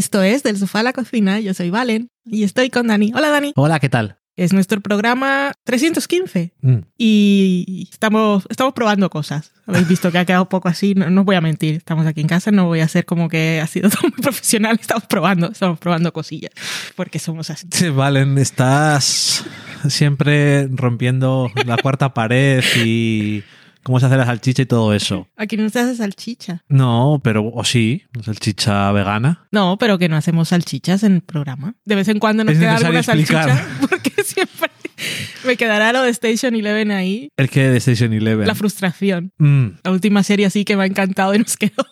Esto es Del Sofá a la Cocina. Yo soy Valen y estoy con Dani. Hola, Dani. Hola, ¿qué tal? Es nuestro programa 315 Mm. y estamos, estamos probando cosas. Habéis visto que ha quedado poco así. No, no os voy a mentir. Estamos aquí en casa. No voy a hacer como que ha sido todo muy profesional. Estamos probando, estamos probando cosillas porque somos así. Sí, Valen, estás siempre rompiendo la cuarta pared y cómo se hace la salchicha y todo eso. Aquí no se hace salchicha. No, pero o sí, salchicha vegana. No, pero que no hacemos salchichas en el programa. De vez en cuando nos Es queda alguna salchicha explicar. porque siempre me quedará lo de Station Eleven ahí. El que de Station Eleven. La frustración. Mm. La última serie así que me ha encantado y nos quedó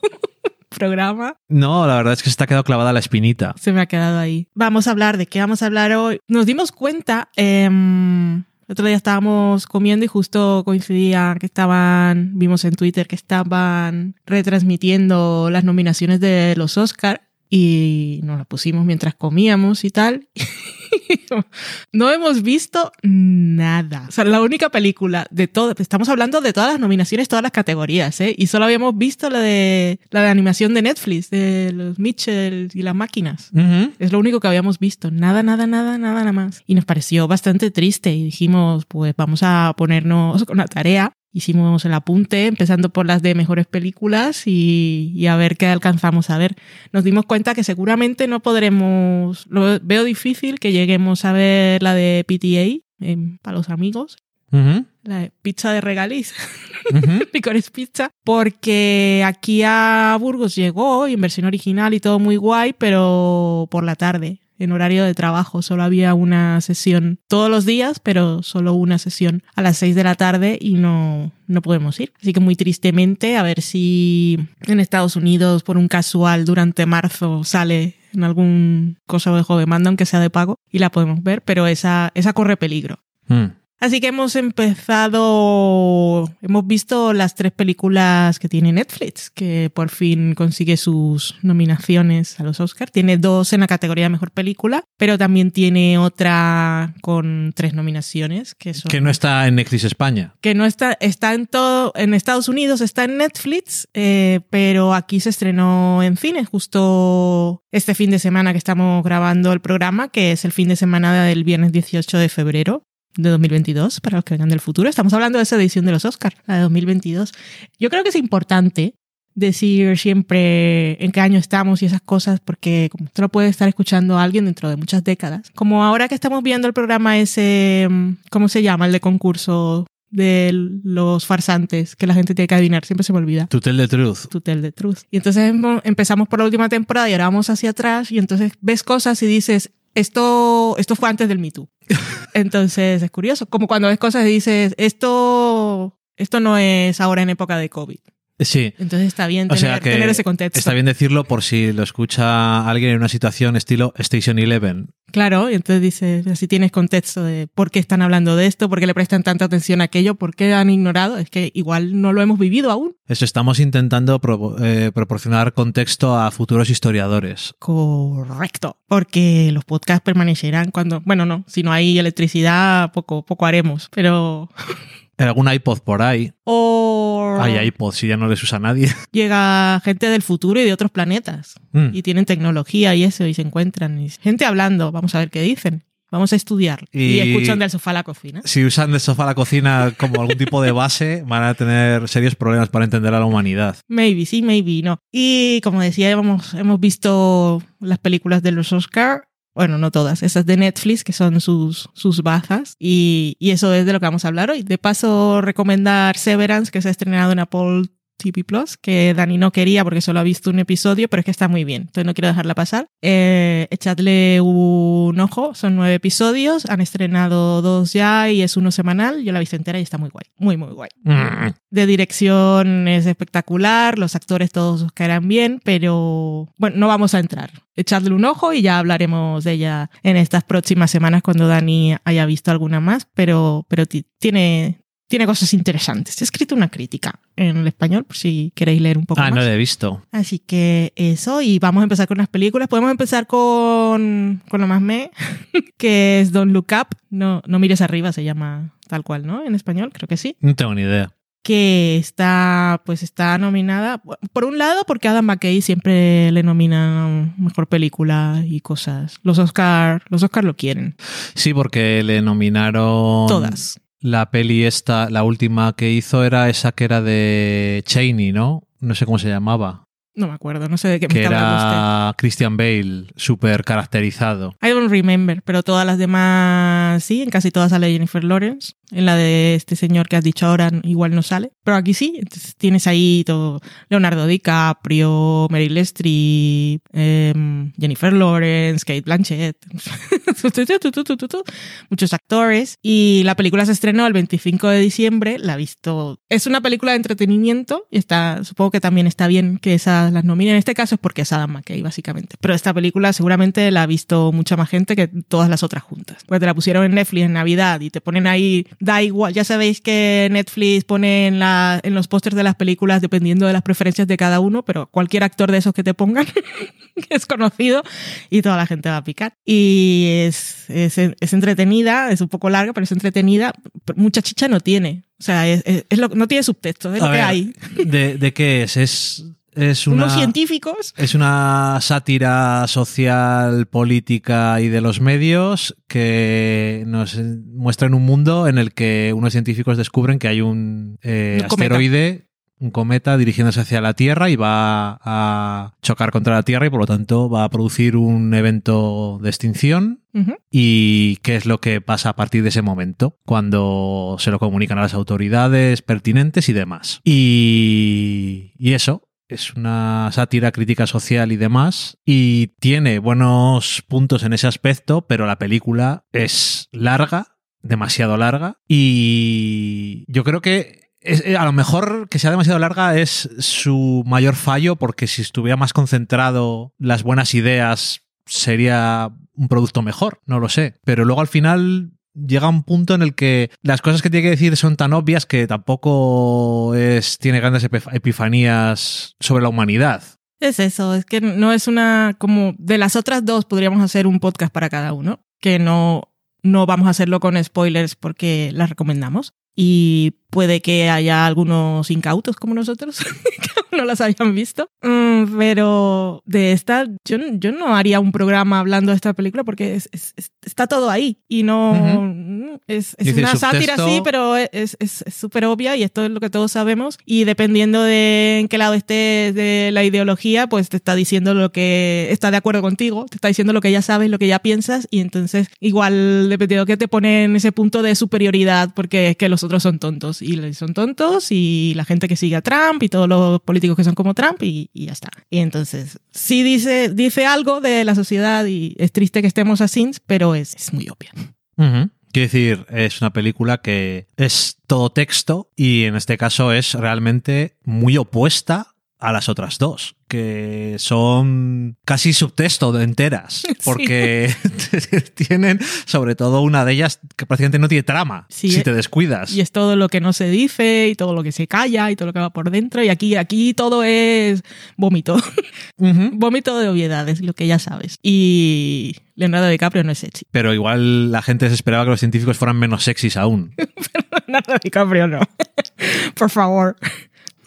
programa. No, la verdad es que se te ha quedado clavada la espinita. Se me ha quedado ahí. Vamos a hablar de qué vamos a hablar hoy. Nos dimos cuenta, el otro día estábamos comiendo y justo coincidía que estaban, vimos en Twitter que estaban retransmitiendo las nominaciones de los Oscar y nos la pusimos mientras comíamos y tal. no hemos visto nada. O sea, la única película de todo, estamos hablando de todas las nominaciones, todas las categorías, ¿eh? Y solo habíamos visto la de la de animación de Netflix, de los Mitchell y las máquinas. Es lo único que habíamos visto. Nada, nada, nada, nada, nada más. Y nos pareció bastante triste y dijimos, pues vamos a ponernos con la tarea. Hicimos el apunte, empezando por las de mejores películas y, y a ver qué alcanzamos a ver. Nos dimos cuenta que seguramente no podremos, lo veo difícil que lleguemos a ver la de PTA em, para los amigos, la de pizza de regaliz. Ujú. Licorice Pizza, porque aquí a Burgos llegó en versión original y todo muy guay, pero por la tarde, en horario de trabajo. Solo había una sesión todos los días, pero solo una sesión a las 6 de la tarde y no, no podemos ir. Así que muy tristemente, a ver si en Estados Unidos por un casual durante marzo sale en algún cosa de juego de mando, aunque sea de pago, y la podemos ver, pero esa, esa corre peligro. Mm. Así que hemos empezado, hemos visto las tres películas que tiene Netflix, que por fin consigue sus nominaciones a los Oscars. Tiene dos en la categoría de mejor película, pero también tiene otra con tres nominaciones, que son Que no está en Netflix España. que no está, está en todo, en Estados Unidos está en Netflix, eh, pero aquí se estrenó en cines justo este fin de semana que estamos grabando el programa, que es el fin de semana del viernes 18 de febrero de 2022, para los que vengan del futuro. Estamos hablando de esa edición de los Oscars, la de 2022. Yo creo que es importante decir siempre en qué año estamos y esas cosas, porque como esto lo puede estar escuchando alguien dentro de muchas décadas. Como ahora que estamos viendo el programa ese, mm, ¿cómo se llama? El de concurso de los farsantes, que la gente tiene que adivinar, siempre se me olvida. To Tell the Truth. To Tell the Truth. Y entonces em- empezamos por la última temporada y ahora vamos hacia atrás y entonces ves cosas y dices, esto, esto fue antes del Me Too. Entonces es curioso, como cuando ves cosas y dices, esto, esto no es ahora en época de COVID. Sí. Entonces está bien O tener, sea que tener ese contexto. está bien decirlo por si lo escucha alguien en una situación estilo Station Eleven. Claro, y entonces dices, así tienes contexto de por qué están hablando de esto, por qué le prestan tanta atención a aquello, por qué han ignorado. Es que igual no lo hemos vivido aún. Eso estamos intentando pro- eh, proporcionar contexto a futuros historiadores. Correcto. Porque los podcasts permanecerán cuando, bueno, no, si no hay electricidad, poco, poco haremos. Pero. Algún iPod por ahí. O Hay iPod si ya no les usa nadie. llega gente del futuro y de otros planetas. Mm. Y tienen tecnología y eso, y se encuentran. Y gente hablando, vamos a ver qué dicen. Vamos a estudiar. Y, Y- escuchan del sofá a la cocina. Si usan el sofá a la cocina como algún tipo de base, van a tener serios problemas para entender a la humanidad. Maybe, sí, maybe, no. Y como decía, hemos, hemos visto las películas de los Oscar. Bueno, no todas, esas de Netflix, que son sus, sus bajas. Y, y eso es de lo que vamos a hablar hoy. De paso, recomendar Severance, que se ha estrenado en Apple TV Plus, que Dani no quería porque solo ha visto un episodio, pero es que está muy bien, entonces no quiero dejarla pasar. Eh, echadle un ojo, son nueve episodios, han estrenado dos ya y es uno semanal. Yo la he visto entera y está muy guay, muy, muy guay. Mm. De dirección es espectacular, los actores todos os caerán bien, pero bueno, no vamos a entrar. Echadle un ojo y ya hablaremos de ella en estas próximas semanas cuando Dani haya visto alguna más, pero, pero ti- tiene, tiene cosas interesantes. He escrito una crítica en el español por si queréis leer un poco Ah, más. no lo he visto. Así que eso, y vamos a empezar con las películas. Podemos empezar con, con lo más me, que es Don't Look Up. No, no mires arriba, se llama tal cual, ¿no? En español, creo que sí. No tengo ni idea. que está pues está nominada por un lado porque Adam McKay siempre le nomina mejor película y cosas. Los Oscar, los Oscar lo quieren. Sí, porque le nominaron Todas. La peli esta, la última que hizo era esa que era de Cheney, ¿no? No sé cómo se llamaba. No me acuerdo, no sé de qué me Que hablando usted. era Christian Bale, súper caracterizado. I don't remember, pero todas las demás sí, en casi todas sale Jennifer Lawrence. En la de este señor que has dicho ahora igual no sale, pero aquí sí. Entonces tienes ahí todo Leonardo DiCaprio, Meryl Streep, em, Jennifer Lawrence, Kate Blanchett, muchos actores. Y la película se estrenó el 25 de diciembre. La he visto. Es una película de entretenimiento y está, supongo que también está bien que esas las nominen. En este caso es porque es Adam McKay, básicamente. Pero esta película seguramente la ha visto mucha más gente que todas las otras juntas. Porque te la pusieron en Netflix en Navidad y te ponen ahí, da igual. Ya sabéis que Netflix pone en, la, en los pósters de las películas dependiendo de las preferencias de cada uno, pero cualquier actor de esos que te pongan que es conocido y toda la gente va a picar. Y es, es, es entretenida, es un poco larga, pero es entretenida. Mucha chicha no tiene. O sea, es, es- es lo, no tiene subtexto, es A lo que ver, hay. ¿de, de qué es? Es, es una... Unos científicos Es una sátira social, política y de los medios que nos muestran un mundo en el que unos científicos descubren que hay un, eh, Un cometa. asteroide, un cometa dirigiéndose hacia la Tierra y va a chocar contra la Tierra y por lo tanto va a producir un evento de extinción. ¿Y qué es lo que pasa a partir de ese momento? Cuando se lo comunican a las autoridades pertinentes y demás. Y, y eso, es una sátira crítica social y demás. Y tiene buenos puntos en ese aspecto, pero la película es larga, demasiado larga. Y yo creo que eh, a lo mejor que sea demasiado larga es su mayor fallo, porque si estuviera más concentrado las buenas ideas, sería un producto mejor, no lo sé. Pero luego al final llega un punto en el que las cosas que tiene que decir son tan obvias que tampoco es, tiene grandes epif- epifanías sobre la humanidad. Es eso, es que no es una como de las otras dos podríamos hacer un podcast para cada uno, que no no vamos a hacerlo con spoilers porque las recomendamos y puede que haya algunos incautos como nosotros que no las hayan visto, Mm, pero de esta yo, yo no haría un programa hablando de esta película porque es- es- es- está todo ahí y no Ujú. es, es Dice una sátira sí, pero es es- es súper obvia y esto es lo que todos sabemos. Y dependiendo de en qué lado estés de la ideología, pues te está diciendo lo que está de acuerdo contigo, te está diciendo lo que ya sabes, lo que ya piensas y entonces igual dependiendo que te pone en ese punto de superioridad porque es que los otros son tontos y son tontos y la gente que sigue a Trump y todos los políticos que son como Trump y, ya está. Y entonces sí dice, dice algo de la sociedad y es triste que estemos así, pero es, es muy obvia. Quiero decir, es una película que es todo texto y en este caso es realmente muy opuesta a las otras dos, que son casi subtexto de enteras, porque tienen sobre todo una de ellas que prácticamente no tiene trama, Sí, si eh, te descuidas. Y es todo lo que no se dice y todo lo que se calla y todo lo que va por dentro. Y aquí, aquí todo es vómito. Ujú. vómito de obviedades, lo que ya sabes. Y Leonardo DiCaprio no es sexy. Pero igual la gente se esperaba que los científicos fueran menos sexys aún. Leonardo DiCaprio no. por favor.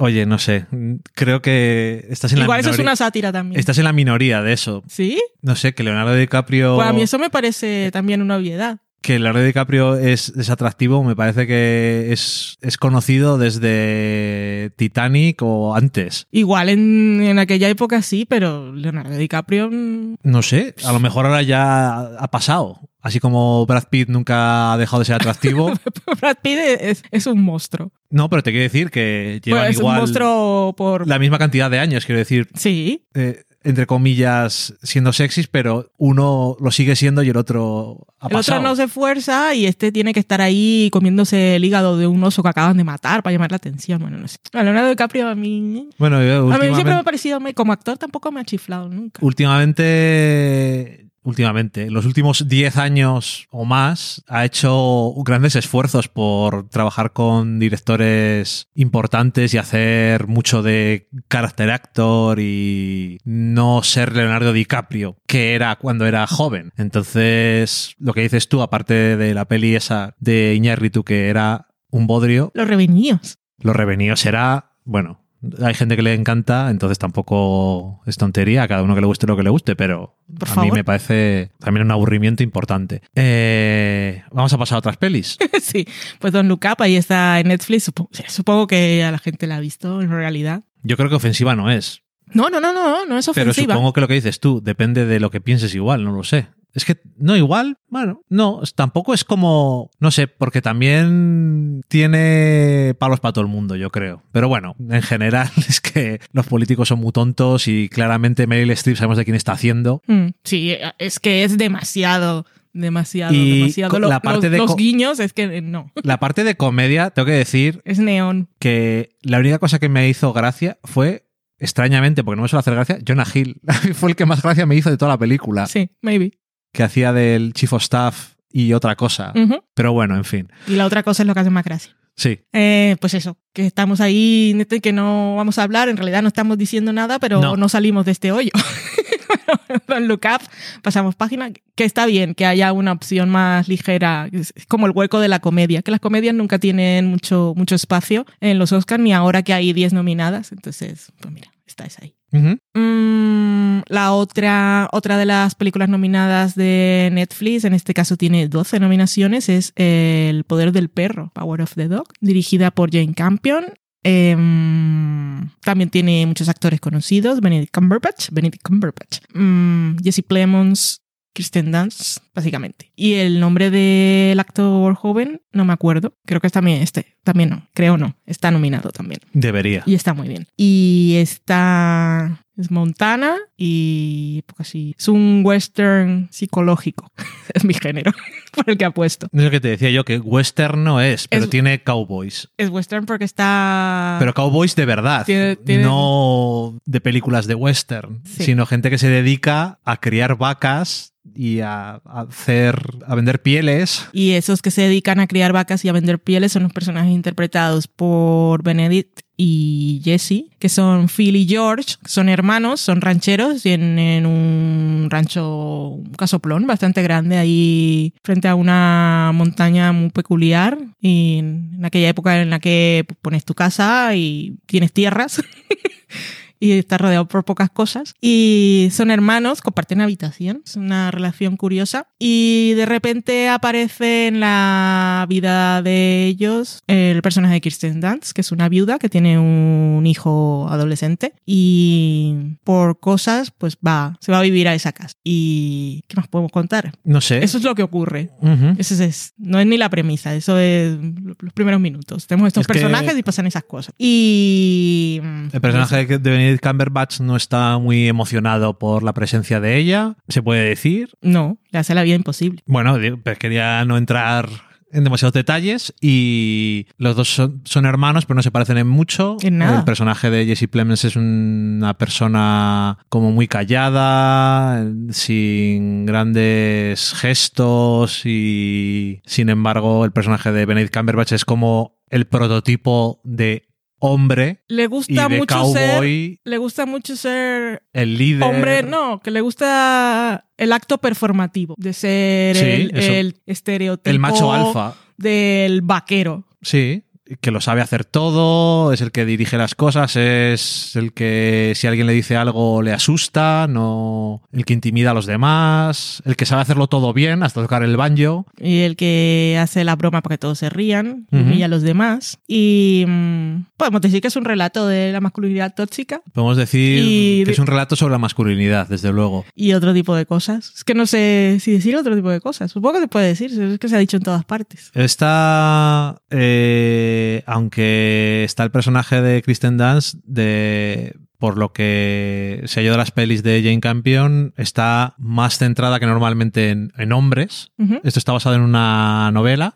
Oye, no sé, creo que estás en la Igual eso es minoría. una sátira también. Estás en la minoría de eso. ¿Sí? No sé, que Leonardo DiCaprio. Pues a mí eso me parece también una obviedad. Que Leonardo DiCaprio es, es atractivo, me parece que es, es conocido desde Titanic o antes. Igual en, en aquella época sí, pero Leonardo DiCaprio mm, No sé, a lo mejor ahora ya ha pasado. Así como Brad Pitt nunca ha dejado de ser atractivo. Brad Pitt es, es un monstruo. no, pero te quiero decir que llevan Pues es un monstruo por... la misma cantidad de años, quiero decir, Sí, eh, entre comillas, siendo sexys, pero uno lo sigue siendo y el otro ha El pasado. otro no se esfuerza y este tiene que estar ahí comiéndose el hígado de un oso que acaban de matar para llamar la atención. Bueno, no sé. A Leonardo DiCaprio a mí... Bueno, yo A mí siempre me ha parecido, como actor tampoco me ha chiflado nunca. últimamente, últimamente, en los últimos 10 años o más, ha hecho grandes esfuerzos por trabajar con directores importantes y hacer mucho de carácter actor y no ser Leonardo DiCaprio, que era cuando era joven. Entonces, lo que dices tú, aparte de la peli esa de Iñárritu, que era un bodrio, Los reveñíos. Lo revenido será, bueno, hay gente que le encanta, entonces tampoco es tontería, a cada uno que le guste lo que le guste, pero Por a mí favor. me parece también un aburrimiento importante. Eh, vamos a pasar a otras pelis. sí, pues Don Look Up ahí está en Netflix. Supongo, supongo que a la gente la ha visto en realidad. Yo creo que ofensiva no es, No, no, no, no, no es pero ofensiva. supongo que lo que dices tú depende de lo que pienses igual, no lo sé. Es que no igual, bueno, no, tampoco es como, no sé, porque también tiene palos para todo el mundo, yo creo. Pero bueno, en general es que los políticos son muy tontos y claramente Meryl Streep sabemos de quién está haciendo. Mm, sí, es que es demasiado, demasiado, Y demasiado. la parte los, de los guiños es que eh, no, La parte de comedia, tengo que decir es neón. que la única cosa que me hizo gracia fue, extrañamente, porque no me suele hacer gracia, Jonah Hill. fue el que más gracia me hizo de toda la película, Sí, maybe. Que hacía del Chief of Staff y otra cosa. Ujú. Pero bueno, en fin. Y la otra cosa es lo que hace más gracia. Sí. Eh, pues eso, que estamos ahí, que no vamos a hablar, en realidad no estamos diciendo nada, pero No. no, salimos de este hoyo. Don Look Up, pasamos página, que está bien que haya una opción más ligera, es como el hueco de la comedia, que las comedias nunca tienen mucho, mucho espacio en los Oscars, ni ahora que hay 10 nominadas, entonces, pues mira, estáis ahí. Mm, la otra, otra de las películas nominadas de Netflix, en este caso tiene 12 nominaciones, es El poder del perro, Power of the Dog, dirigida por Jane Campion. Em, también tiene muchos actores conocidos, Benedict Cumberbatch, Benedict Cumberbatch, mm, Jesse Plemons, Kristen Dunst, básicamente. Y el nombre del actor joven, no me acuerdo, creo que es también este, también no, creo no, está nominado también. Debería. Y está muy bien. Y está. Es Montana y. Pues así. Es un western psicológico. es mi género. por el que apuesto. Es lo que te decía yo, que western no es, pero Es- tiene cowboys. Es western porque está. Pero cowboys de verdad, Tiene- tiene- no de películas de western, Sí. sino gente que se dedica a criar vacas y a, a hacer, a vender pieles. Y esos que se dedican a criar vacas y a vender pieles son los personajes interpretados por Benedict y Jesse, que son Phil y George, son hermanos, son rancheros, tienen un rancho, un casoplón bastante grande ahí frente a una montaña muy peculiar y en aquella época en la que pones tu casa y tienes tierras. y está rodeado por pocas cosas. Y son hermanos, comparten habitación. Es una relación curiosa. Y de repente aparece en la vida de ellos el personaje de Kirsten Dunst, que es una viuda que tiene un hijo adolescente. Y por cosas, pues va, se va a vivir a esa casa. ¿Y qué más podemos contar? No sé. Eso es lo que ocurre. Ujú. Eso es, no es ni la premisa, eso es los primeros minutos. Tenemos estos Es que- personajes y pasan esas cosas. Y. El personaje de Benedict Cumberbatch no está muy emocionado por la presencia de ella, se puede decir. No, le hace la vida imposible. Bueno, pues quería no entrar en demasiados detalles y los dos son, son hermanos pero no se parecen en mucho. En nada. El personaje de Jesse Plemons es una persona como muy callada, sin grandes gestos y sin embargo el personaje de Benedict Cumberbatch es como el prototipo de hombre Le y gusta de mucho ser. cowboy, Le gusta mucho ser. el líder. Hombre, no, que le gusta el acto performativo de ser Sí, el, el estereotipo El macho alfa. del vaquero. Sí, que lo sabe hacer todo, es el que dirige las cosas, es el que si alguien le dice algo le asusta, no el que intimida a los demás, el que sabe hacerlo todo bien, hasta tocar el banjo. Y el que hace la broma para que todos se rían y Ujú. humilla a los demás. Y mm, podemos decir que es un relato de la masculinidad tóxica Podemos decir Y- que es un relato sobre la masculinidad, desde luego. y otro tipo de cosas. Es que no sé si decir otro tipo de cosas. Supongo que se puede decir, es que se ha dicho en todas partes. Está, eh, aunque está el personaje de Kristen Dunst, de, por lo que se ido de las pelis de Jane Campion, está más centrada que normalmente en, en hombres. Esto está basado en una novela.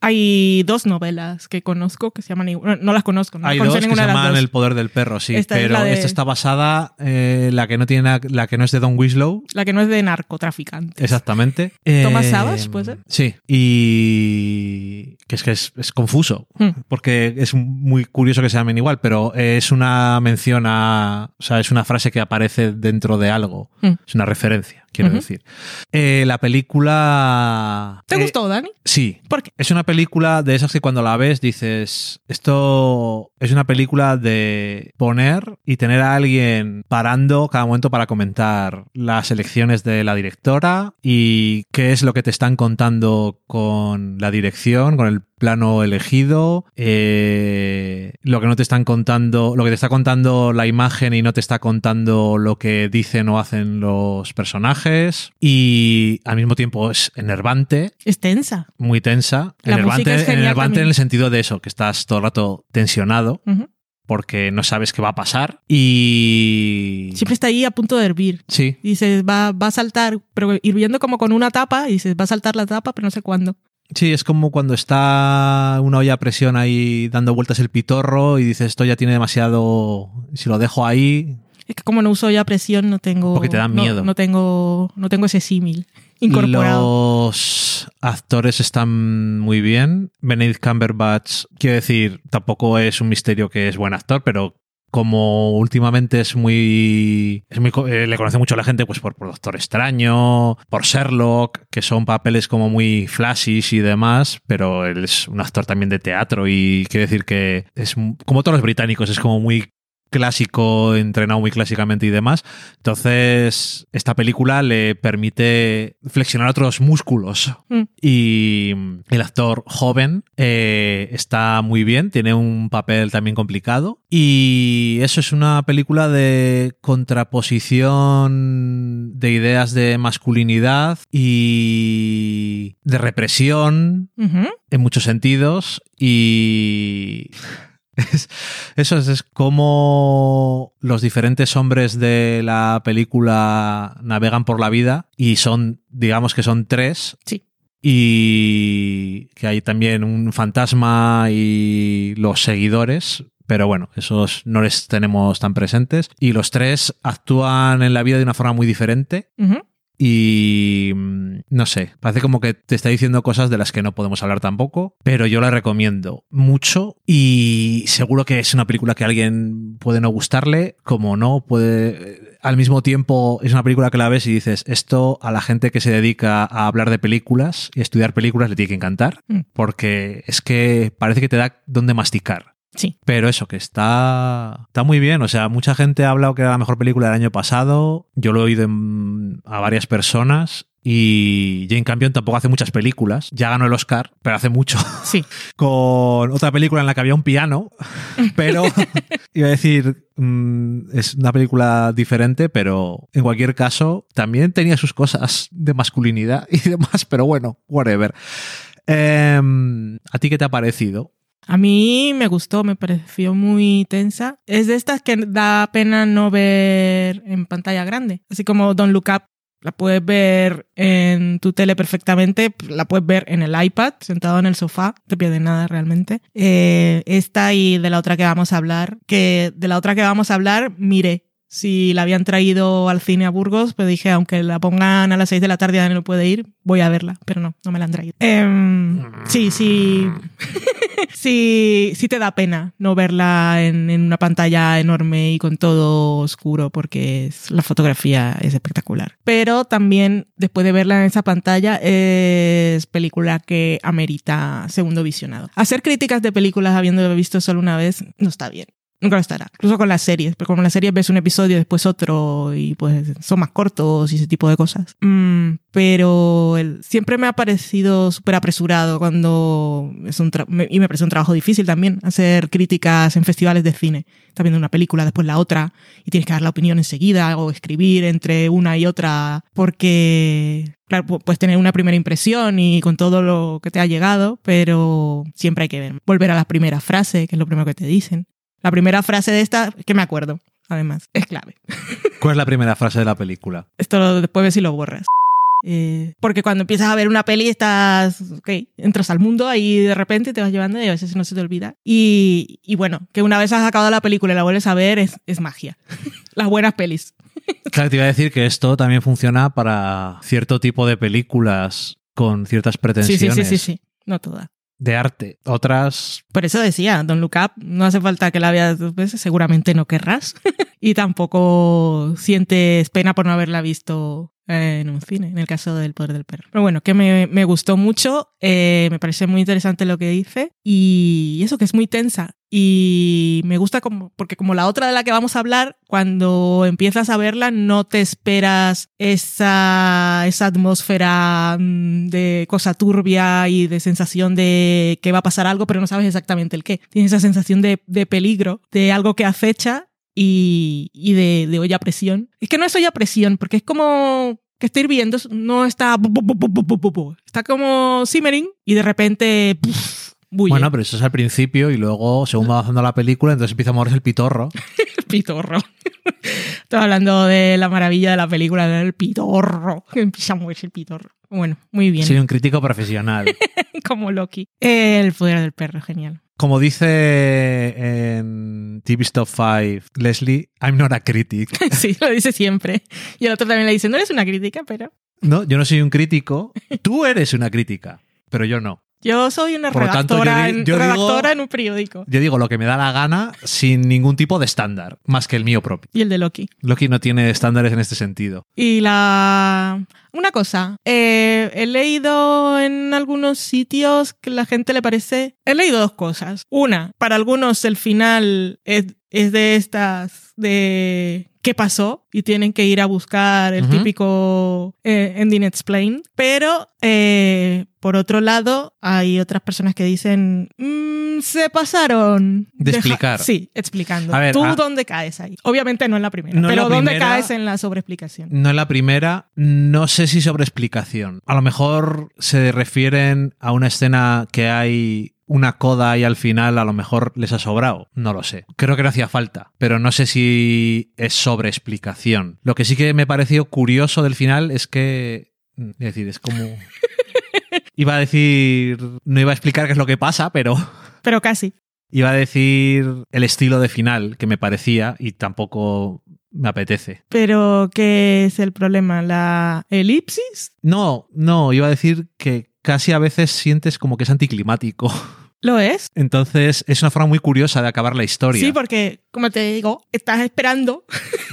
Hay dos novelas que conozco que se llaman igual. No, no las conozco, no Hay dos que se ninguna llaman. El poder del perro, sí. Esta es pero de- esta está basada eh, la que no tiene la que no es de Don Winslow. La que no es de narcotraficantes. Exactamente. ¿Thomas Eh, Savage, puede ser? Sí. Y que es que es, es confuso. Hmm. Porque es muy curioso que se llamen igual, pero es una mención a. O sea, es una frase que aparece dentro de algo. Hmm. Es una referencia. Quiero decir. Eh, la película... ¿Te eh, gustó, Dani? Sí, ¿Por qué? es una película de esas que cuando la ves dices, esto es una película de poner y tener a alguien parando cada momento para comentar las elecciones de la directora y qué es lo que te están contando con la dirección, con el plano elegido, eh, lo que no te están contando, lo que te está contando la imagen y no te está contando lo que dicen o hacen los personajes y al mismo tiempo es enervante Es tensa. muy tensa. La enervante es enervante en el sentido de eso, que estás todo el rato tensionado porque no sabes qué va a pasar. Y. Siempre está ahí a punto de hervir. Sí. Dices, va, va a saltar, pero hirviendo como con una tapa, y dices, va a saltar la tapa, pero no sé cuándo. Sí, es como cuando está una olla a presión ahí dando vueltas el pitorro y dices, esto ya tiene demasiado. Si lo dejo ahí. Es que como no uso ya presión, no tengo. Porque te da no- miedo. No, tengo, no tengo ese símil incorporado. Los actores están muy bien. Benedict Cumberbatch, quiero decir, tampoco es un misterio que es buen actor, pero como últimamente es muy, es muy eh, le conoce mucho a la gente pues por, por Doctor Extraño, por Sherlock, que son papeles como muy flashies y demás, pero él es un actor también de teatro y quiero decir que es como todos los británicos, es como muy clásico, entrenado muy clásicamente y demás. Entonces, esta película le permite flexionar otros músculos. Mm. Y el actor joven eh, está muy bien, tiene un papel también complicado. Y eso es una película de contraposición de ideas de masculinidad y de represión en muchos sentidos y eso es, es como los diferentes hombres de la película navegan por la vida y son, digamos que son tres. Sí. Y que hay también un fantasma y los seguidores. Pero bueno, esos no les tenemos tan presentes. Y los tres actúan en la vida de una forma muy diferente. Y mm, no sé, parece como que te está diciendo cosas de las que no podemos hablar tampoco, pero yo la recomiendo mucho y seguro que es una película que a alguien puede no gustarle, como no, puede... Al mismo tiempo es una película que la ves y dices, esto a la gente que se dedica a hablar de películas y estudiar películas le tiene que encantar, Mm. porque es que parece que te da donde masticar. Sí. Pero eso, que está, está muy bien. O sea, mucha gente ha hablado que era la mejor película del año pasado. Yo lo he oído en- a varias personas. Y Jane Campion tampoco hace muchas películas. Ya ganó el Oscar, pero hace mucho. Sí. Con otra película en la que había un piano. Pero iba a decir, mm, es una película diferente, pero en cualquier caso también tenía sus cosas de masculinidad y demás. Pero bueno, whatever. Em, ¿A ti qué te ha parecido? A mí me gustó, me pareció muy tensa. Es de estas que da pena no ver en pantalla grande. Así como Don't Look Up, la puedes ver en tu tele perfectamente, la puedes ver en el iPad, sentado en el sofá, no te pierdes nada realmente. Eh, esta y de la otra que vamos a hablar, que de la otra que vamos a hablar, mire. Si la habían traído al cine a Burgos, pues dije, aunque la pongan a las 6 de la tarde y no puede ir, voy a verla, pero no, no me la han traído. Em, sí, sí, sí, sí te da pena no verla en, en una pantalla enorme y con todo oscuro porque es- la fotografía es espectacular. Pero también después de verla en esa pantalla es película que amerita segundo visionado. Hacer críticas de películas habiendo visto solo una vez no está bien. Nunca lo estará. Incluso con las series. Pero con las series ves un episodio, después otro y pues son más cortos y ese tipo de cosas. Mm, pero siempre me ha parecido súper apresurado cuando es un me- y me parece un trabajo difícil también hacer críticas en festivales de cine. Estás viendo una película, después la otra y tienes que dar la opinión enseguida o escribir entre una y otra porque Claro, pu- puedes tener una primera impresión y con todo lo que te ha llegado, pero siempre hay que ver- volver a la primera frase, que es lo primero que te dicen. La primera frase de esta, que me acuerdo, además, es clave. ¿Cuál es la primera frase de la película? Esto lo- después ves si lo borras. Eh, porque cuando empiezas a ver una peli estás, ok, entras al mundo y de repente te vas llevando y a veces no se te olvida. Y, y bueno, que una vez has acabado la película y la vuelves a ver es, es magia. Las buenas pelis. Claro, te iba a decir que esto también funciona para cierto tipo de películas con ciertas Sí, pretensiones sí, sí, sí, sí. No todas. De arte. Otras, Por eso decía, Don't Look Up, no hace falta que la veas dos veces, seguramente no querrás. y tampoco sientes pena por no haberla visto en un cine, en el caso del poder del perro. Pero bueno, que me, me gustó mucho, eh, me parece muy interesante lo que dice y eso que es muy tensa. Y me gusta como, porque como la otra de la que vamos a hablar, cuando empiezas a verla no te esperas esa, esa atmósfera mm, de cosa turbia y de sensación de que va a pasar algo, pero no sabes exactamente el qué. Tienes esa sensación de, de peligro, de algo que acecha y, y de, de olla a presión. Es que no es olla a presión, porque es como que está hirviendo, no está... Está como simmering y de repente... bulle. Bueno, pero eso es al principio y luego, según va avanzando la película, entonces empieza a moverse el pitorro. pitorro. Estoy hablando de la maravilla de la película del pitorro. Empieza a moverse el pitorro. Bueno, muy bien. Soy un crítico profesional. Como Loki. El poder del perro, genial. Como dice en TV Stop 5 Leslie, I'm not a critic. Sí, lo dice siempre. Y el otro también le dice, no eres una crítica, pero No, yo no soy un crítico. Tú eres una crítica, pero yo no. Yo soy una Por lo tanto, yo redactora, di- en, yo digo- redactora en un periódico. Yo digo lo que me da la gana sin ningún tipo de estándar, más que el mío propio. Y el de Loki. Loki no tiene estándares en este sentido. Y la... Una cosa, eh, he leído en algunos sitios que la gente le parece... He leído dos cosas. Una, para algunos el final es, es de estas de qué pasó y tienen que ir a buscar el típico eh, ending explain. Pero eh, por otro lado hay otras personas que dicen "Mm, se pasaron De Deja- explicar. Sí, explicando. A ver, ¿Tú ah- dónde caes ahí? Obviamente no en la primera, No en pero la ¿dónde primera. caes en la sobreexplicación? No es la primera, no sé si sobre explicación. A lo mejor se refieren a una escena que hay una coda y al final a lo mejor les ha sobrado. No lo sé. Creo que no hacía falta, pero no sé si es sobre explicación. Lo que sí que me pareció curioso del final es que... Es decir, es como... Iba a decir... No iba a explicar qué es lo que pasa, pero... Pero casi. Iba a decir el estilo de final que me parecía y tampoco me apetece. Pero ¿qué es el problema? ¿La elipsis? No, no, iba a decir que casi a veces sientes como que es anticlimático. ¿Lo es? Entonces es una forma muy curiosa de acabar la historia. Sí, porque, como te digo, estás esperando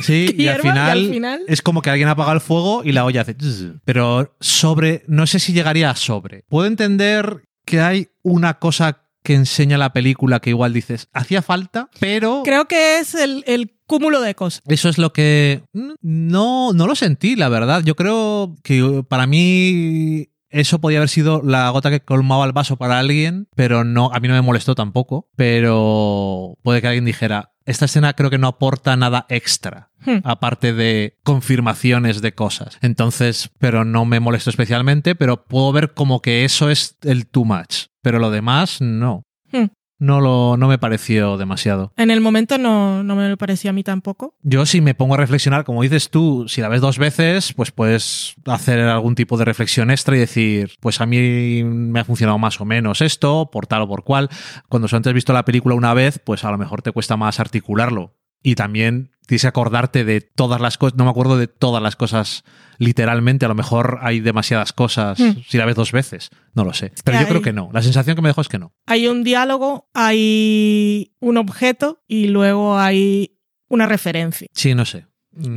Sí, que y al final, y al final... es como que alguien apaga el fuego y la olla hace... Pero sobre, no sé si llegaría a sobre. Puedo entender que hay una cosa que enseña la película que igual dices, hacía falta, pero... Creo que es el, el cúmulo de cosas. Eso es lo que mm, no, no lo sentí, la verdad. Yo creo que para mí eso podía haber sido la gota que colmaba el vaso para alguien, pero no, a mí no me molestó tampoco. Pero puede que alguien dijera, esta escena creo que no aporta nada extra. Hmm. Aparte de confirmaciones de cosas. Entonces, pero no me molestó especialmente, pero puedo ver como que eso es el too much. Pero lo demás, no. Hmm. No, lo, no me pareció demasiado. En el momento no, no me lo pareció a mí tampoco. Yo si me pongo a reflexionar, como dices tú, si la ves dos veces, pues puedes hacer algún tipo de reflexión extra y decir, pues a mí me ha funcionado más o menos esto, por tal o por cual. Cuando solo has visto la película una vez, pues a lo mejor te cuesta más articularlo. Y también tienes que acordarte de todas las cosas, no me acuerdo de todas las cosas literalmente, a lo mejor hay demasiadas cosas Hmm. si la ves dos veces, no lo sé. Pero yo creo que no, la sensación que me dejó es que no. Hay un diálogo, hay un objeto y luego hay una referencia. Sí, no sé.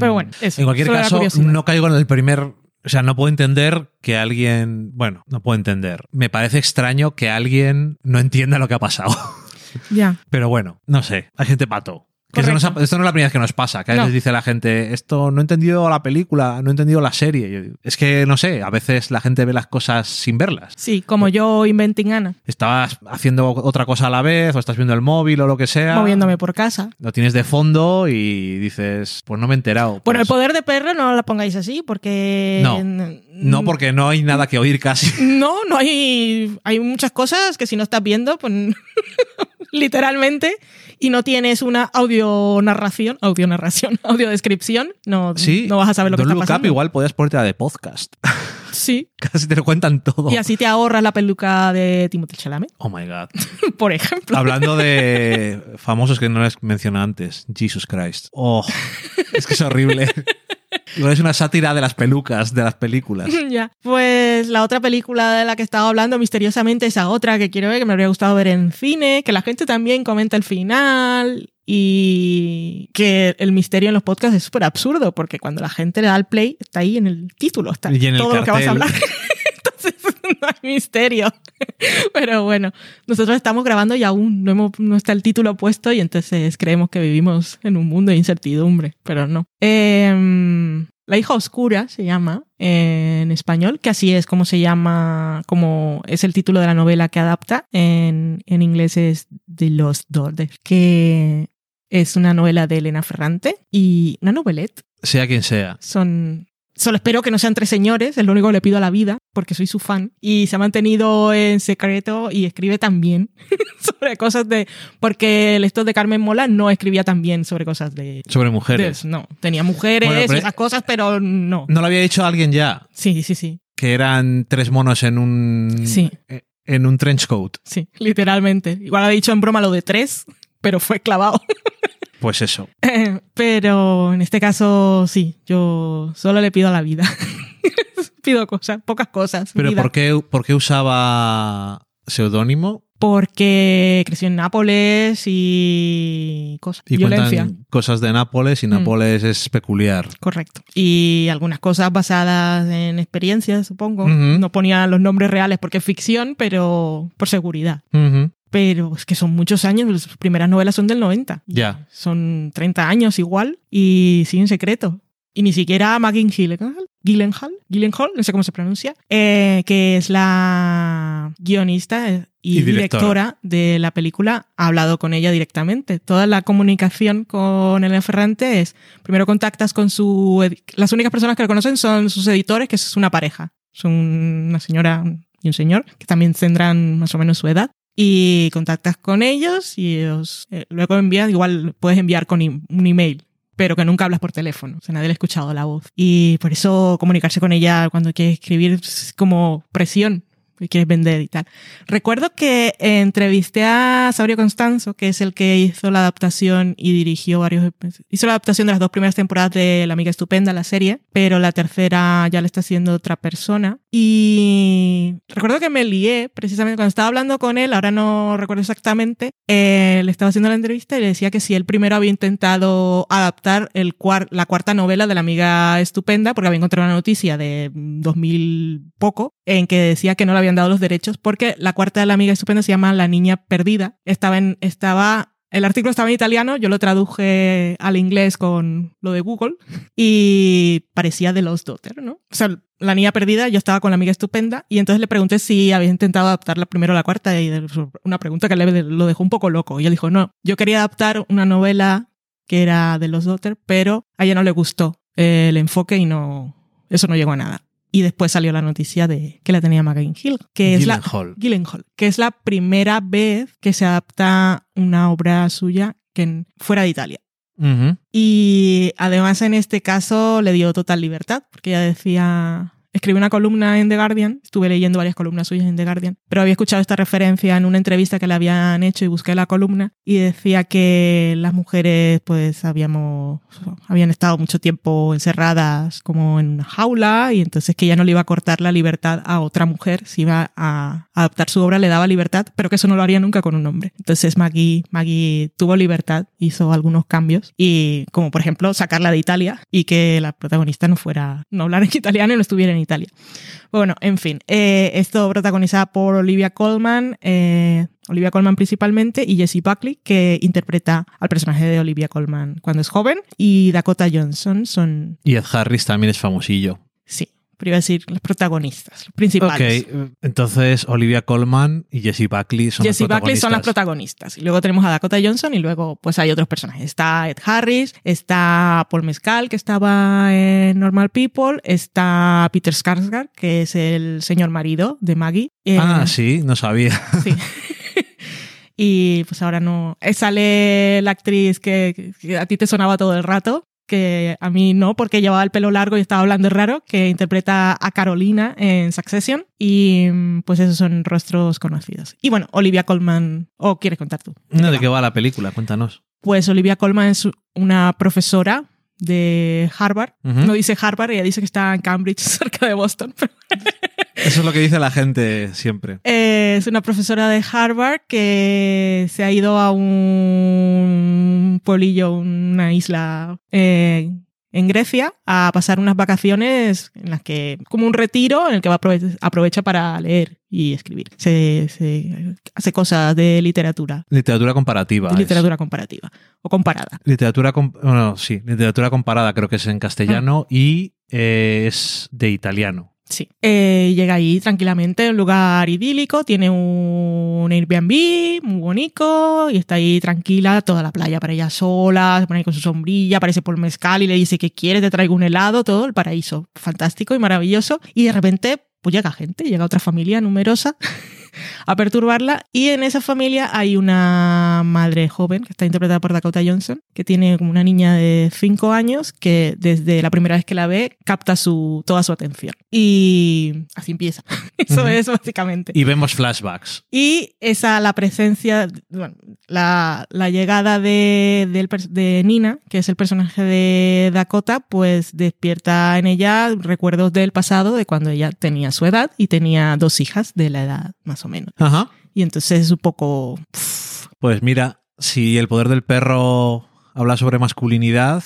Pero bueno, eso. En cualquier caso, no caigo en el primer. O sea, no puedo entender que alguien. Bueno, no puedo entender. Me parece extraño que alguien no entienda lo que ha pasado. Ya. Pero bueno, no sé. Hay gente pato. Que esto, no es la primera vez que nos pasa. Que a veces No. dice la gente, esto no he entendido la película, no he entendido la serie. Yo- es que no sé, a veces la gente ve las cosas sin verlas. Sí, como yo inventing Ana, Estabas haciendo otra cosa a la vez, o estás viendo el móvil o lo que sea. moviéndome por casa. Lo tienes de fondo y dices, pues no me he enterado. Bueno, el Pues, poder de perro no la pongáis así porque... No. No, porque no hay nada que oír casi. No, no hay... Hay muchas cosas que si no estás viendo, pues... literalmente, y no tienes una audio narración, audio narración, audio descripción, no, Sí, no vas a saber lo que está Look Up pasando. igual podías ponerte la de podcast. Sí. Casi te lo cuentan todo. Y así te ahorras la peluca de Timothée Chalamet, Oh my god. por ejemplo. Hablando de famosos que no les mencioné antes, Jesus Christ. Oh, es que es horrible. Es una sátira de las pelucas, de las películas. ya. Pues la otra película de la que estaba hablando misteriosamente, esa otra que quiero ver, que me habría gustado ver en cine, que la gente también comenta el final y que el misterio en los podcasts es súper absurdo porque cuando la gente le da al play está ahí en el título, está Y en el todo lo que vas a hablar. Entonces misterio. Pero bueno, nosotros estamos grabando y aún no, hemos, no está el título puesto y entonces creemos que vivimos en un mundo de incertidumbre, pero no. Em, la hija oscura se llama eh, en español, que así es como se llama, como es el título de la novela que adapta. En, en inglés es The Lost Daughter, que es una novela de Elena Ferrante y una novelette. Sea quien sea. Son. Solo espero que no sean tres señores, es lo único que le pido a la vida, porque soy su fan. Y se ha mantenido en secreto y escribe también sobre cosas de. Porque el esto de Carmen Mola no escribía tan bien sobre cosas de. Sobre mujeres. de- no, tenía mujeres Bueno, esas cosas, pero no. ¿No lo había dicho alguien ya? Sí, sí, sí. Que eran tres monos en un. Sí. En un trench coat. Sí, literalmente. Igual ha dicho en broma lo de tres, pero fue clavado. Pues eso. Pero en este caso, sí, yo solo le pido a la vida. pido cosas, pocas cosas. Pero vida. ¿por qué, por qué usaba seudónimo? Porque creció en Nápoles y cosas. Y Violencia. cuentan cosas de Nápoles y Mm. Nápoles es peculiar. Correcto. Y algunas cosas basadas en experiencias, supongo. No ponía los nombres reales porque es ficción, pero por seguridad. Pero es que son muchos años, sus primeras novelas son del 90. Ya. Son 30 años igual y siguen secreto. Y ni siquiera Maggie Gyllenhaal, Gyllenhaal, Gyllenhaal, no sé cómo se pronuncia, eh, que es la guionista y, Y directora. directora. de la película, ha hablado con ella directamente. Toda la comunicación con Elena Ferrante es, primero contactas con su... Las únicas personas que lo conocen son sus editores, que es una pareja. Son una señora y un señor, que también tendrán más o menos su edad y contactas con ellos y ellos eh, luego envías, igual puedes enviar con un email, pero que nunca hablas por teléfono, o sea, nadie le ha escuchado la voz. Y por eso comunicarse con ella cuando quieres escribir es como presión, y quieres vender y tal. Recuerdo que entrevisté a Sabrio Constanzo, que es el que hizo la adaptación y dirigió varios... Hizo la adaptación de las dos primeras temporadas de La Amiga Estupenda, la serie, pero la tercera ya la está haciendo otra persona. Y recuerdo que me lié precisamente cuando estaba hablando con él, ahora no recuerdo exactamente, eh, le estaba haciendo la entrevista y le decía que si él primero había intentado adaptar el cuar- la cuarta novela de La Amiga Estupenda, porque había encontrado una noticia de 2000 poco, en que decía que no le habían dado los derechos, porque la cuarta de La Amiga Estupenda se llama La Niña Perdida. Estaba en, estaba el artículo estaba en italiano, yo lo traduje al inglés con lo de Google y parecía de Lost Daughter, ¿no? O sea, la niña perdida, yo estaba con la amiga estupenda y entonces le pregunté si había intentado adaptarla primero a la cuarta y una pregunta que le, lo dejó un poco loco. Y él dijo, no, yo quería adaptar una novela que era de Lost Daughter, pero a ella no le gustó el enfoque y no, eso no llegó a nada. Y después salió la noticia de que la tenía Maggie Hill, que es la, Gyllenhaal. Que es la primera vez que se adapta una obra suya que en- fuera de Italia. Y además en este caso le dio total libertad, porque ella decía, escribí una columna en The Guardian, estuve leyendo varias columnas suyas en The Guardian, pero había escuchado esta referencia en una entrevista que le habían hecho y busqué la columna y decía que las mujeres pues habíamos, habían estado mucho tiempo encerradas como en una jaula y entonces que ella no le iba a cortar la libertad a otra mujer, si iba a adaptar su obra le daba libertad, pero que eso no lo haría nunca con un hombre. Entonces Maggie, Maggie tuvo libertad, hizo algunos cambios y como por ejemplo sacarla de Italia y que la protagonista no fuera, no hablara en italiano y no estuviera en Italia. Bueno, en fin, eh, esto protagonizada por Olivia Colman, eh, Olivia Colman principalmente, y Jessie Buckley, que interpreta al personaje de Olivia Colman cuando es joven, y Dakota Johnson son, Y Ed Harris también es famosillo. sí, pero iba a decir los protagonistas, los principales. Ok, entonces Olivia Colman y Jessie Buckley son Jessie las Buckley son las protagonistas. protagonistas. Y luego tenemos a Dakota Johnson y luego pues hay otros personajes. Está Ed Harris, está Paul Mescal, que estaba en Normal People, está Peter Skarsgård, que es el señor marido de Maggie. Eh, Ah, sí, no sabía. sí. y pues ahora no. eh, Sale la actriz que, que a ti te sonaba todo el rato, que a mí no, porque llevaba el pelo largo y estaba hablando raro, que interpreta a Carolina en Succession. Y mm, pues esos son rostros conocidos. Y bueno, Olivia Colman, ¿o quieres contar tú? No, ¿De qué va la película? Cuéntanos. Pues Olivia Colman es una profesora de Harvard. No dice Harvard, ella dice que está en Cambridge, cerca de Boston. Eso es lo que dice la gente siempre. eh, es una profesora de Harvard que se ha ido a un pueblillo, una isla eh, en Grecia, a pasar unas vacaciones en las que, como un retiro en el que va aprovecha para leer y escribir. Se, se hace cosas de literatura, Literatura comparativa. es. literatura comparativa o comparada. Literatura, com- bueno, sí, literatura comparada creo que es en castellano Mm. y eh, es de italiano. Sí. Eh, llega ahí tranquilamente, un lugar idílico, tiene un Airbnb muy bonito y está ahí tranquila toda la playa para ella sola, se pone ahí con su sombrilla, aparece por mezcal y le dice que quiere, te traigo un helado, todo el paraíso fantástico y maravilloso. Y de repente, pues llega gente, llega otra familia numerosa a perturbarla y en esa familia hay una madre joven que está interpretada por Dakota Johnson que tiene como una niña de 5 años que desde la primera vez que la ve capta su, toda su atención y así empieza eso Ujú. es básicamente Y vemos flashbacks. y esa la presencia bueno, la, la llegada de, pers- de Nina que es el personaje de Dakota pues despierta en ella recuerdos del pasado de cuando ella tenía su edad y tenía dos hijas de la edad más o menos Ajá. y entonces es un poco... pff, Pues mira, si el poder del perro habla sobre masculinidad,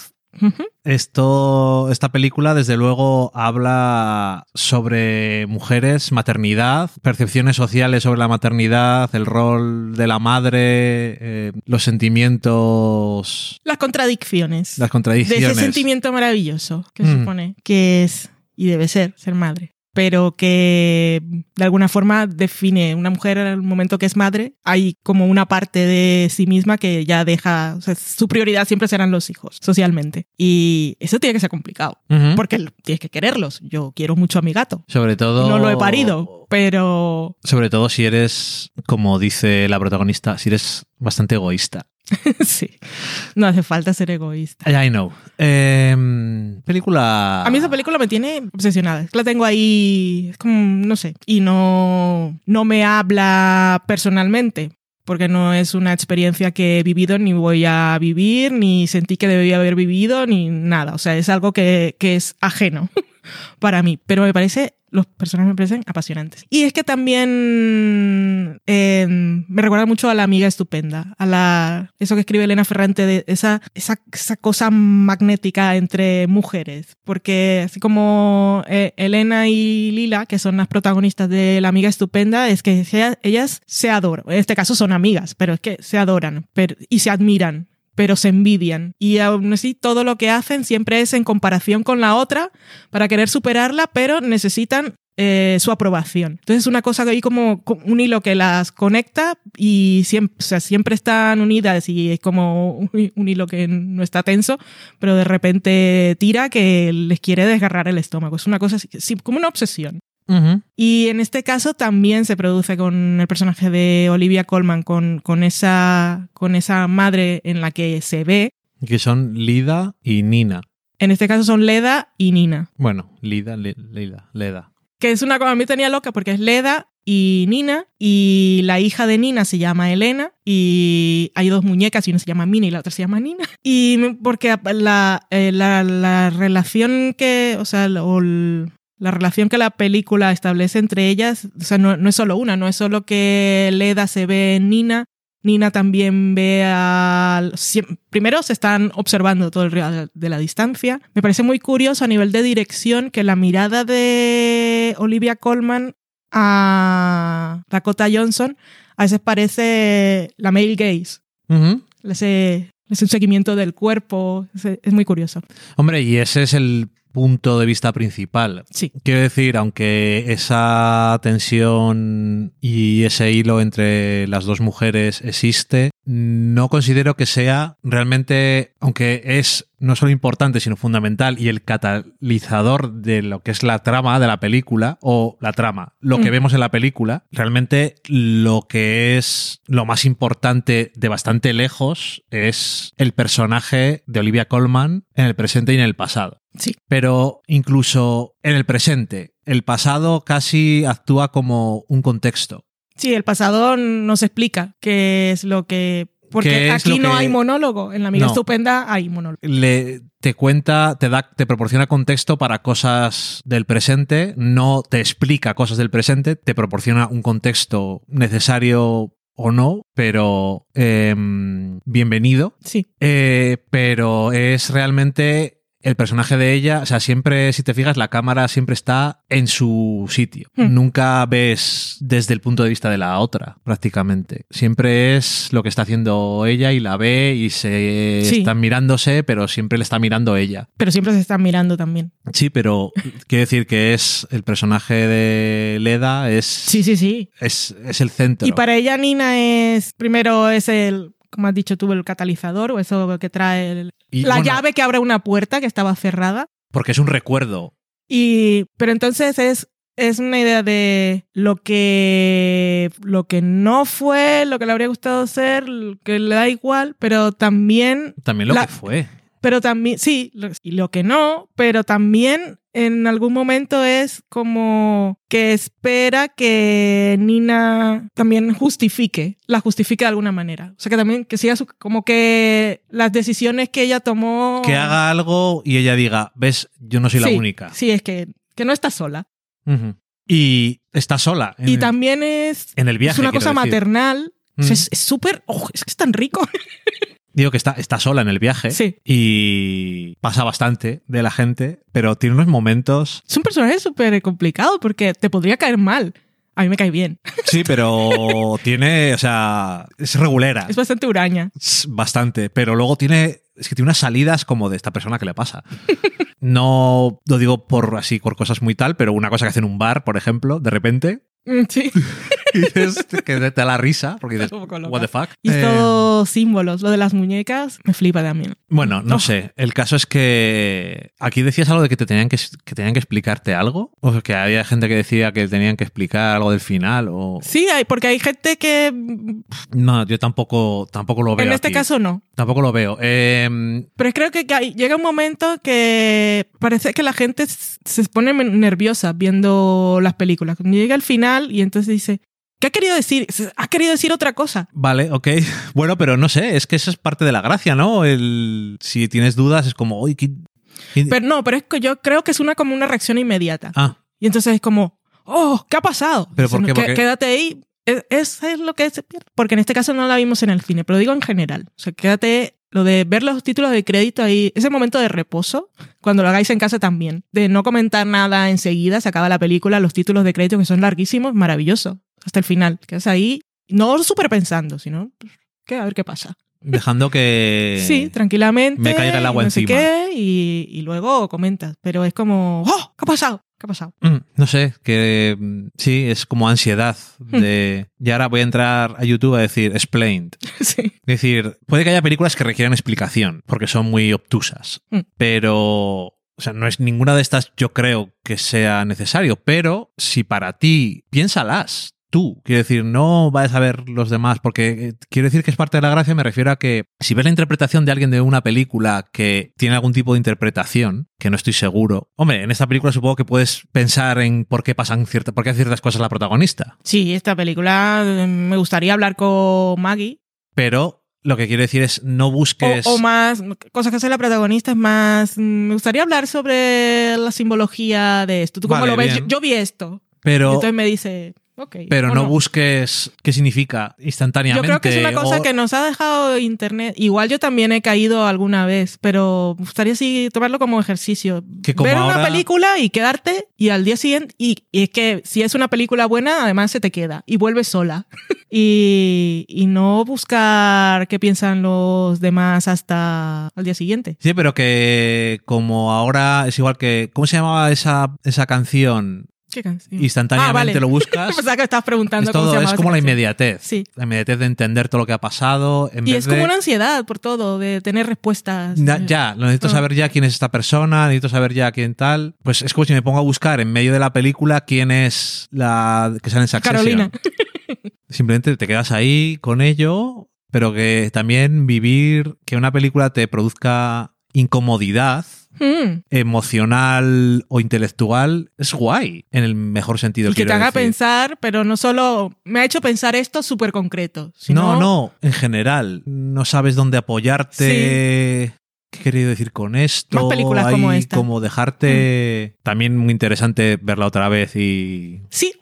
esto, esta película desde luego habla sobre mujeres, maternidad, percepciones sociales sobre la maternidad, el rol de la madre, eh, los sentimientos, Las contradicciones. las de contradicciones. ese sentimiento maravilloso que Mm. supone que es y debe ser ser madre. Pero que de alguna forma define una mujer en el momento que es madre, hay como una parte de sí misma que ya deja, o sea, su prioridad siempre serán los hijos, socialmente. Y eso tiene que ser complicado, porque tienes que quererlos. Yo quiero mucho a mi gato. Sobre todo. No lo he parido, pero Sobre todo si eres, como dice la protagonista, si eres bastante egoísta. sí, no hace falta ser egoísta. I know. Em, película. A mí esa película me tiene obsesionada. La tengo ahí, es como, no sé, y no, no me habla personalmente, porque no es una experiencia que he vivido ni voy a vivir, ni sentí que debía haber vivido, ni nada. O sea, es algo que, que es ajeno para mí, pero me parece, los personajes me parecen apasionantes. Y es que también eh, me recuerda mucho a la amiga estupenda, a la, eso que escribe Elena Ferrante, de esa, esa, esa cosa magnética entre mujeres, porque así como eh, Elena y Lila, que son las protagonistas de la amiga estupenda, es que ellas, ellas se adoran, en este caso son amigas, pero es que se adoran pero, y se admiran pero se envidian. Y aún así, todo lo que hacen siempre es en comparación con la otra para querer superarla, pero necesitan eh, su aprobación. Entonces es una cosa que hay como un hilo que las conecta y siempre, están unidas y es como un, hilo que no está tenso, pero de repente tira que les quiere desgarrar el estómago. Es una cosa así, sí, como una obsesión. Y en este caso también se produce con el personaje de Olivia Colman, con, con, esa, con esa madre en la que se ve. Que son Lida y Nina. En este caso son Leda y Nina. Bueno, Lida, Le- Lida, Leda. Que es una cosa a mí tenía loca porque es Leda y Nina. Y la hija de Nina se llama Elena. Y hay dos muñecas y una se llama Mina y la otra se llama Nina. Y porque la, eh, la, la relación que, o sea, el- la relación que la película establece entre ellas, o sea, no, no es solo una, no es solo que Leda se ve en Nina, Nina también ve a... Primero se están observando todo el rato de la distancia. Me parece muy curioso a nivel de dirección que la mirada de Olivia Colman a Dakota Johnson a veces parece la male gaze. Ujú. Ese, ese seguimiento del cuerpo. ese- es muy curioso. Hombre, y ese es el punto de vista principal. Sí. Quiero decir, aunque esa tensión y ese hilo entre las dos mujeres existe, no considero que sea realmente, aunque es no solo importante, sino fundamental y el catalizador de lo que es la trama de la película, o la trama, lo que Mm. vemos en la película, realmente lo que es lo más importante de bastante lejos es el personaje de Olivia Colman en el presente y en el pasado. Sí. Pero incluso en el presente, el pasado casi actúa como un contexto. Sí, el pasado nos explica qué es lo que Porque ¿Qué es aquí no que- hay monólogo. En La amiga No. estupenda hay monólogo. le, te cuenta, te da, te proporciona contexto para cosas del presente, no te explica cosas del presente, te proporciona un contexto necesario o no, pero em, bienvenido. Sí. Eh, pero es realmente el personaje de ella, o sea, siempre, si te fijas, la cámara siempre está en su sitio. Hmm. Nunca ves desde el punto de vista de la otra, prácticamente. Siempre es lo que está haciendo ella y la ve y se Sí. están mirándose, pero siempre le está mirando ella. Pero siempre se están mirando también. Sí, pero quiero decir que es el personaje de Leda, es, Sí, sí, sí. es, es el centro. Y para ella Nina es, primero es el, como has dicho tú, el catalizador o eso que trae el- Y, la bueno, llave que abre una puerta que estaba cerrada. Porque es un recuerdo. Y, pero entonces es, es una idea de lo que, lo que no fue, lo que le habría gustado ser, lo que le da igual, pero también, También lo La- que fue. pero también, sí, lo- y lo que no, pero también en algún momento es como que espera que Nina también justifique, la justifique de alguna manera. O sea, que también que siga su, como que las decisiones que ella tomó. que haga algo y ella diga, ves, yo no soy la única. Sí, es que, que no está sola. Y está sola. Y el, también es, en el viaje. es una cosa decir. maternal. O sea, es es súper. oh, es que es tan rico. Digo que está, está sola en el viaje. Sí. Y pasa bastante de la gente, pero tiene unos momentos. Es un personaje súper complicado porque te podría caer mal. A mí me cae bien. Sí, pero tiene. O sea, es regulera. Es bastante huraña. Bastante. Pero luego tiene. Es que tiene unas salidas como de esta persona que le pasa. No lo digo por así, por cosas muy tal, pero una cosa que hace en un bar, por ejemplo, de repente, Mm, Sí. y dices que te da la risa, porque dices, what the fuck. Y Eh, todo símbolos. Lo de las muñecas me flipa también. Bueno, no Oh. sé. El caso es que aquí decías algo de que te tenían que, que tenían que explicarte algo. O que había gente que decía que tenían que explicar algo del final. O Sí, hay, porque hay gente que. mm, no, yo tampoco, tampoco lo veo. En este aquí. caso no. Tampoco lo veo. Eh, Pero creo que llega un momento que parece que la gente se pone nerviosa viendo las películas. Cuando llega al final y entonces dice, ¿qué ha querido decir? Ha querido decir otra cosa. vale, ok. Bueno, pero no sé. Es que eso es parte de la gracia, ¿no? El, si tienes dudas es como, uy, ¿qué- qué-". Pero no, pero es que yo creo que es una como una reacción inmediata. ah, Y entonces es como, oh, ¿qué ha pasado? ¿Pero por qué? "Qué- Porque- Quédate ahí. Es, es- es lo que se pierde. Porque en este caso no la vimos en el cine, pero digo en general. O sea, quédate, lo de ver los títulos de crédito ahí, ese momento de reposo, cuando lo hagáis en casa también. De no comentar nada enseguida, se acaba la película, los títulos de crédito que son larguísimos, maravilloso. Hasta el final. Quedas ahí, no súper pensando, sino, pues, ¿qué? A ver qué pasa. dejando que. Sí, tranquilamente. me caiga el agua sé encima. qué, y, y luego comentas. Pero es como, ¡oh! ¿Qué ha pasado? ¿Qué ha pasado? Mm, No sé, que mm, sí, es como ansiedad de... Y ahora voy a entrar a YouTube a decir explained. sí. Es decir, puede que haya películas que requieran explicación, porque son muy obtusas, Mm. pero... O sea, no es ninguna de estas yo creo que sea necesario, pero si para ti, piénsalas tú. Quiero decir, no vayas a ver los demás, porque eh, quiero decir que es parte de la gracia, me refiero a que si ves la interpretación de alguien de una película que tiene algún tipo de interpretación, que no estoy seguro, hombre, en esta película supongo que puedes pensar en por qué pasan ciertas, por qué hace ciertas cosas la protagonista, Sí, esta película eh, me gustaría hablar con Maggie. pero lo que quiero decir es no busques... O, o más, cosas que hace la protagonista es más. mm, Me gustaría hablar sobre la simbología de esto. ¿Tú cómo Vale, lo ves? Yo, yo vi esto. Y pero... entonces me dice, Pero no, busques qué significa Yo instantáneamente. creo que es una cosa o- que nos ha dejado Internet. Igual yo también he caído alguna vez, pero me gustaría sí tomarlo como ejercicio. Que como Ver una película y quedarte y al día siguiente. Y, y es que si es una película buena, además se te queda y vuelves sola. y, y no buscar qué piensan los demás hasta al día siguiente. Sí, pero que como ahora es igual que... ¿Cómo se llamaba esa, esa canción? ¿Qué canción? Instantáneamente Ah, vale. lo buscas. Que estabas preguntando es cómo se todo, llamaba es como la inmediatez. Sí. La inmediatez de entender todo lo que ha pasado. En Y vez es como de- una ansiedad por todo, de tener respuestas. Na- ya, necesito saber ya quién es esta persona, necesito saber ya quién tal. Pues es como si me pongo a buscar en medio de la película quién es la que sale en Succession. Carolina. Simplemente te quedas ahí con ello, pero que también vivir que una película te produzca incomodidad Mm. emocional o intelectual, es guay, en el mejor sentido. Y que te haga decir. pensar, pero no solo me ha hecho pensar esto súper concreto. sino No, no, en general. No sabes dónde apoyarte. ¿Qué he querido decir con esto? Más películas como esta. Como dejarte. También muy interesante verla otra vez y. Sí,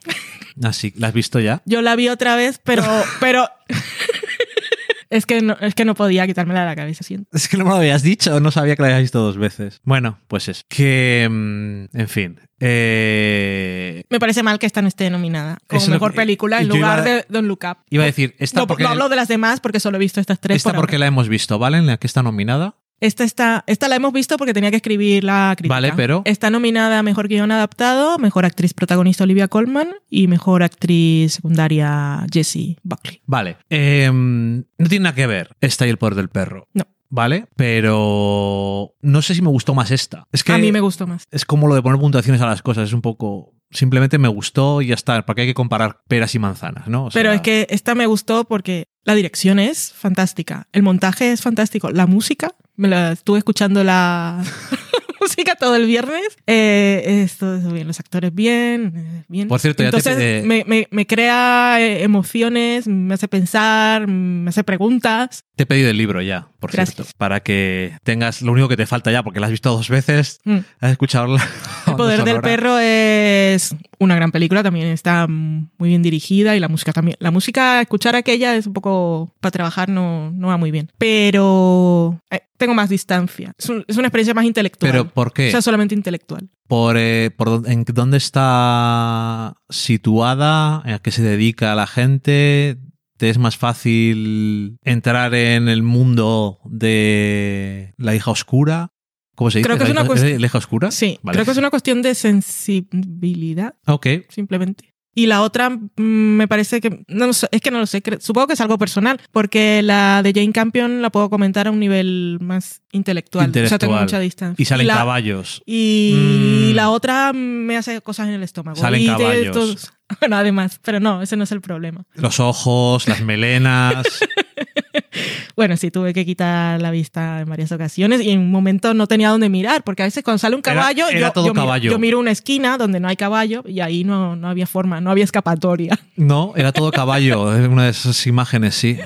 Así, ¿la has visto ya? yo la vi otra vez, pero, pero es que no, es que no podía quitármela de la cabeza. siento. Es que no me lo habías dicho, no sabía que la habías visto dos veces. Bueno, pues es que. mm, En fin. Eh, Me parece mal que esta no esté nominada como Eso mejor que- película en lugar a- de Don't Look Up. iba a decir, esta no, porque. no hablo de las demás porque solo he visto estas tres. esta por porque ahora. la hemos visto, ¿vale? En la que está nominada. Esta, está, esta la hemos visto porque tenía que escribir la crítica. Vale, pero- Está nominada a Mejor Guión Adaptado, Mejor Actriz Protagonista Olivia Colman y Mejor Actriz Secundaria Jessie Buckley. Vale. Eh, no tiene nada que ver esta y el poder del perro. No. ¿Vale? Pero no sé si me gustó más esta. Es que a mí me gustó más. es como lo de poner puntuaciones a las cosas. Es un poco. Simplemente me gustó y ya está. Porque hay que comparar peras y manzanas, ¿no? O Pero es que esta me gustó porque la dirección es fantástica, el montaje es fantástico, la música, me la estuve escuchando la música todo el viernes, eh, esto es bien, los actores bien, eh, bien. Por cierto, ya te- Entonces eh, me, me- me crea eh, emociones, me hace pensar, me hace preguntas. Te he pedido el libro ya, por Gracias. cierto. Para que tengas lo único que te falta ya, porque la has visto dos veces. Mm. Has escuchado la. Poder del perro es una gran película, también está muy bien dirigida y la música también. La música, escuchar aquella es un poco para trabajar, no, no va muy bien. Pero eh, tengo más distancia. Es, un- es una experiencia más intelectual. ¿Pero por qué? O sea, solamente intelectual. por, eh, por en dónde está situada, a qué se dedica la gente, te es más fácil entrar en el mundo de la hija oscura. ¿Cómo se dice? Creo que ¿La es una hija- cuest- ¿La hija oscura? Sí, Vale. creo que es una cuestión de sensibilidad, Ok. simplemente. Y la otra mm, me parece que, no lo sé, es que no lo sé, supongo que es algo personal, porque la de Jane Campion la puedo comentar a un nivel más intelectual. O sea, tengo Intelectual. mucha distancia. Y salen la, caballos. Y Mm. la otra me hace cosas en el estómago. Salen Y caballos. estos- bueno, además, pero no, ese no es el problema. Los ojos, las melenas. Bueno, sí, tuve que quitar la vista en varias ocasiones y en un momento no tenía dónde mirar, porque a veces cuando sale un caballo, era yo, todo yo miro- caballo. yo miro una esquina donde no hay caballo y ahí no, no había forma, no había escapatoria. No, era todo caballo. Una de esas imágenes, sí.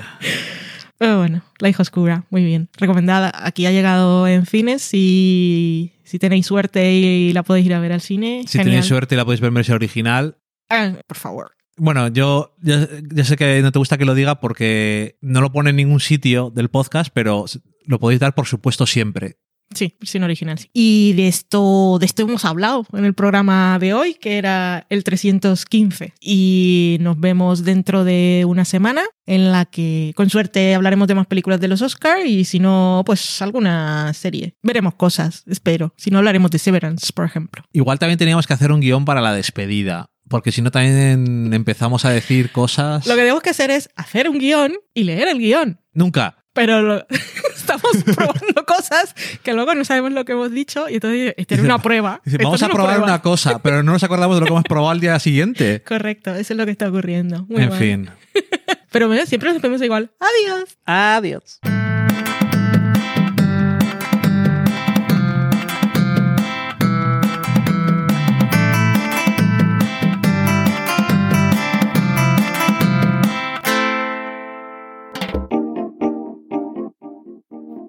Pero bueno, La hija oscura, muy bien. Recomendada. Aquí ha llegado en cines. Si, si tenéis suerte y la podéis ir a ver al cine, Si genial. tenéis suerte y la podéis ver en versión original. Ah, por favor. Bueno, yo ya, ya sé que no te gusta que lo diga porque no lo pone en ningún sitio del podcast, pero lo podéis dar por supuesto siempre. Sí, versión original. sí. Y de esto, de esto hemos hablado en el programa de hoy, que era el 315. Y nos vemos dentro de una semana, en la que con suerte hablaremos de más películas de los Oscars y si no, pues alguna serie. Veremos cosas, espero. Si no, hablaremos de Severance, por ejemplo. Igual también teníamos que hacer un guion para la despedida, porque si no también empezamos a decir cosas... Lo que tenemos que hacer es hacer un guion y leer el guion. Nunca. Pero lo- estamos probando cosas que luego no sabemos lo que hemos dicho y entonces esta es una prueba. Dice, vamos a probar prueba. una cosa, pero no nos acordamos de lo que hemos probado al día siguiente. Correcto, eso es lo que está ocurriendo. Muy en mal. fin. Pero bueno, siempre nos vemos igual. Adiós. Adiós.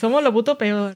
Somos lo puto peor.